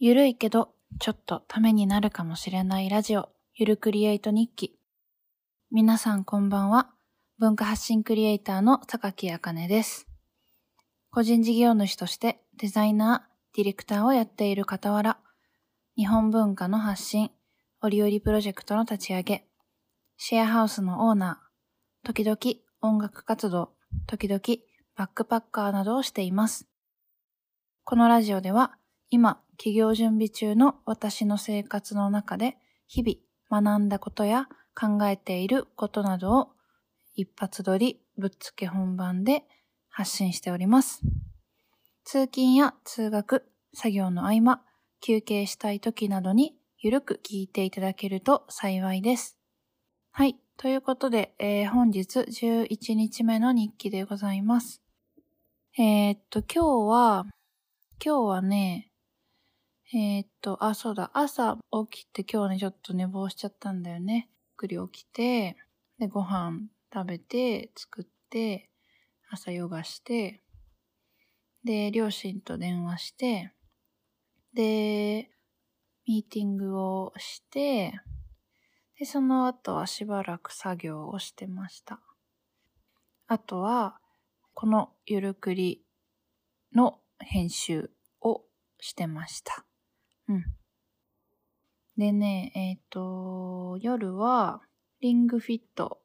ゆるいけど、ちょっとためになるかもしれないラジオ、ゆるクリエイト日記。皆さんこんばんは。文化発信クリエイターの榊あかねです。個人事業主としてデザイナー、ディレクターをやっている傍ら、日本文化の発信、折々プロジェクトの立ち上げ、シェアハウスのオーナー、時々音楽活動、時々バックパッカーなどをしています。このラジオでは今、起業準備中の私の生活の中で日々学んだことや考えていることなどを一発撮りぶっつけ本番で発信しております。通勤や通学、作業の合間、休憩したい時などにゆるく聞いていただけると幸いです。はい。ということで、えー本日11日目の日記でございます。えーっと、今日は、今日はね、えーっと、あ、そうだ、朝起きて今日ね、ちょっと寝坊しちゃったんだよね。ゆっくり起きて、で、ご飯食べて、作って、朝ヨガして、で、両親と電話して、で、ミーティングをして、で、その後はしばらく作業をしてました。あとは、このゆるくりの編集をしてました。うん。でね、えっ、と、夜は、リングフィット。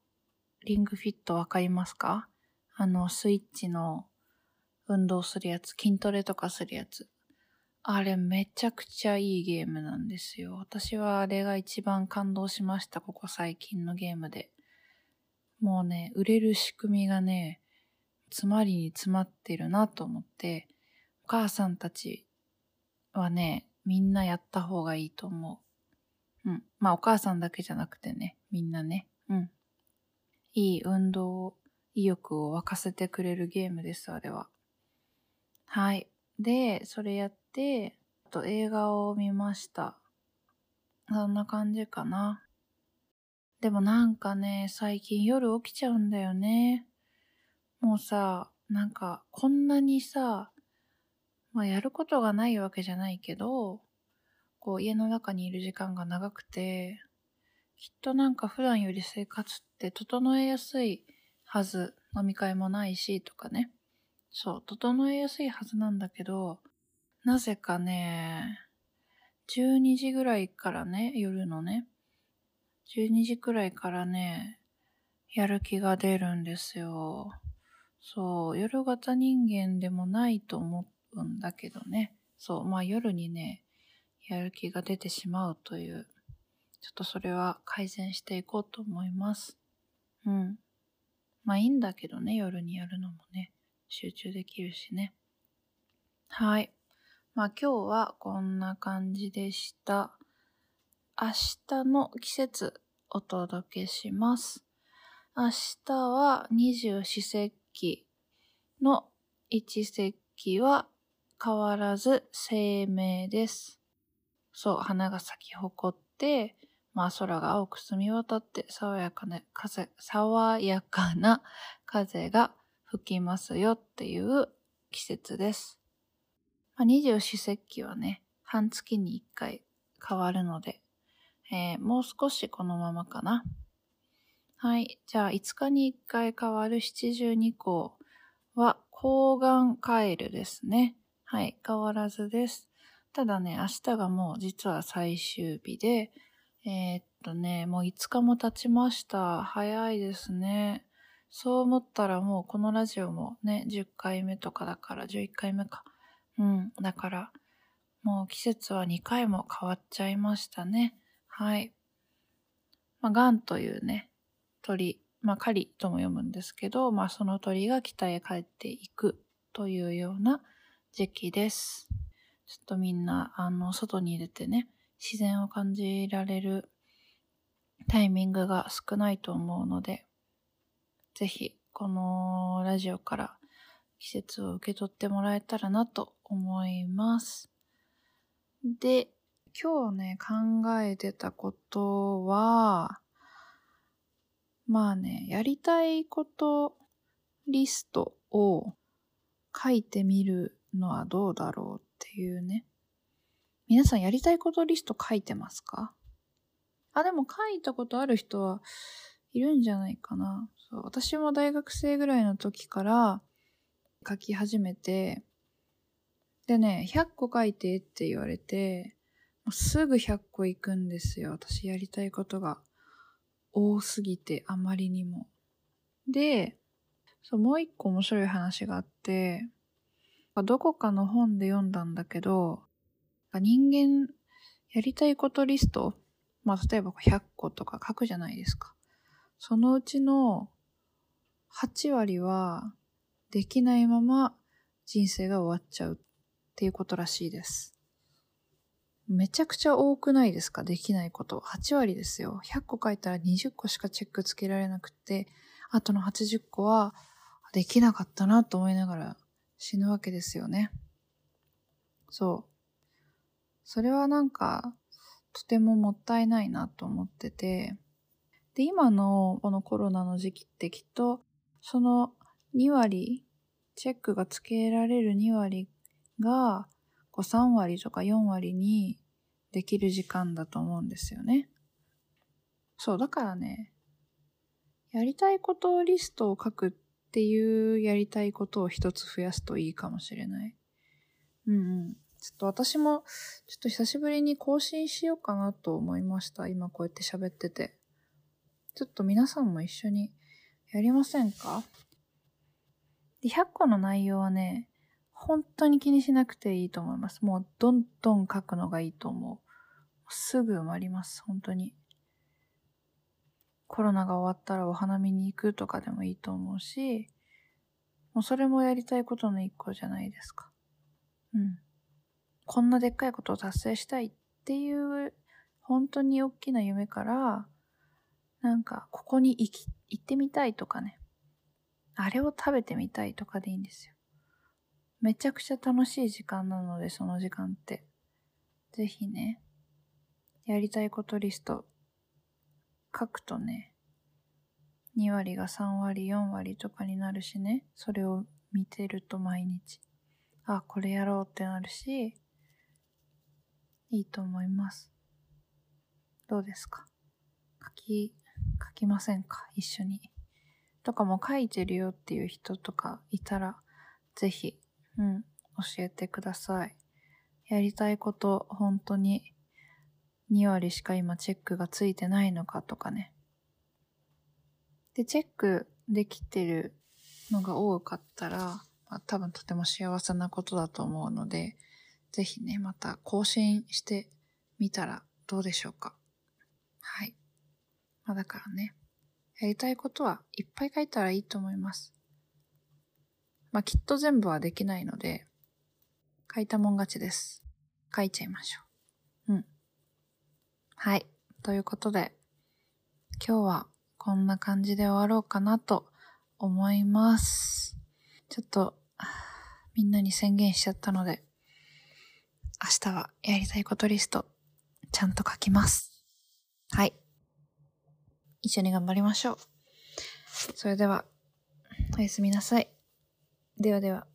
リングフィットわかりますか？あの、スイッチの運動するやつ、筋トレとかするやつ。あれめちゃくちゃいいゲームなんですよ。私はあれが一番感動しました、ここ最近のゲームで。もうね、売れる仕組みがね、詰まりに詰まってるなと思って、お母さんたちはね、みんなやった方がいいと思う。うん。まあお母さんだけじゃなくてね、みんなね。うん。いい運動意欲を沸かせてくれるゲームです、あれは。はい。で、それやって、あと映画を見ました。そんな感じかな。でもなんかね、最近夜起きちゃうんだよね。もうさ、なんかこんなにさ、まあやることがないわけじゃないけど、こう家の中にいる時間が長くて、きっとなんか普段より生活って整えやすいはず、飲み会もないしとかね。そう、整えやすいはずなんだけど、なぜかね、12時ぐらいからね、夜のね、12時くらいからね、やる気が出るんですよ。そう、夜型人間でもないと思っうんだけどね。そう、まあ夜にね、やる気が出てしまうという、ちょっとそれは改善していこうと思います。うん。まあいいんだけどね、夜にやるのもね。集中できるしね。はい。まあ今日はこんな感じでした。明日の季節お届けします。明日は二十四節気の一節気は変わらず生命です。そう、花が咲き誇って、まあ空が青く澄み渡って爽やかな風、爽やかな風が吹きますよっていう季節です。まあ、二十四節気はね、半月に一回変わるので、えーもう少しこのままかな。はい。じゃあ、5日に1回変わる七十二候は、抗がんカエルですね。はい。変わらずです。ただね、明日がもう実は最終日で、えーっとね、もう5日も経ちました。早いですね。そう思ったらもうこのラジオもね、10回目とかだから、11回目か。うん。だから、もう季節は2回も変わっちゃいましたね。はい。まあ、ガンというね、鳥、まあ、狩りとも読むんですけど、まあ、その鳥が北へ帰っていくというような時期です。ちょっとみんな、あの、外に出てね、自然を感じられるタイミングが少ないと思うので、ぜひ、このラジオから季節を受け取ってもらえたらなと思います。で、今日ね、考えてたことは、まあね、やりたいことリストを書いてみるのはどうだろうっていうね。皆さんやりたいことリスト書いてますか？あ、でも書いたことある人はいるんじゃないかな。そう私も大学生ぐらいの時から書き始めて、でね、100個書いてって言われて、すぐ100個行くんですよ。私やりたいことが多すぎて、あまりにも。で、そう、もう一個面白い話があって、どこかの本で読んだんだけど、人間やりたいことリスト、まあ例えば100個とか書くじゃないですか。そのうちの8割はできないまま人生が終わっちゃうっていうことらしいです。めちゃくちゃ多くないですか？できないこと。8割ですよ。100個書いたら20個しかチェックつけられなくて、あとの80個はできなかったなと思いながら死ぬわけですよね。そう。それはなんか、とてももったいないなと思ってて、で、今のこのコロナの時期ってきっと、その2割、チェックがつけられる2割が、こう3割とか4割にできる時間だと思うんですよね。そう、だからね、やりたいことリストを書くっていうやりたいことを一つ増やすといいかもしれない。うんうん。ちょっと私も、ちょっと久しぶりに更新しようかなと思いました。今こうやって喋ってて。ちょっと皆さんも一緒にやりませんか？で、100個の内容はね、本当に気にしなくていいと思います。もうどんどん書くのがいいと思う。すぐ埋まります、本当に。コロナが終わったらお花見に行くとかでもいいと思うし、もうそれもやりたいことの一個じゃないですか。うん。こんなでっかいことを達成したいっていう、本当に大きな夢から、なんか、ここに行き、行ってみたいとかね。あれを食べてみたいとかでいいんですよ。めちゃくちゃ楽しい時間なので、その時間って。ぜひね、やりたいことリスト、書くとね、2割が3割、4割とかになるしね、それを見てると毎日、あ、これやろうってなるし、いいと思います。どうですか？書き、書きませんか？一緒に。とかも書いてるよっていう人とかいたら、ぜひ、うん、教えてください。やりたいこと、本当に2割しか今チェックがついてないのかとかね。で、チェックできてるのが多かったら、まあ、多分とても幸せなことだと思うので、ぜひね、また更新してみたらどうでしょうか。はい。まあだからね、やりたいことはいっぱい書いたらいいと思います。まあきっと全部はできないので、書いたもん勝ちです。書いちゃいましょう。うん。はい。ということで、今日はこんな感じで終わろうかなと思います。ちょっと、みんなに宣言しちゃったので、明日はやりたいことリスト、ちゃんと書きます。はい。一緒に頑張りましょう。それでは、おやすみなさい。ではでは。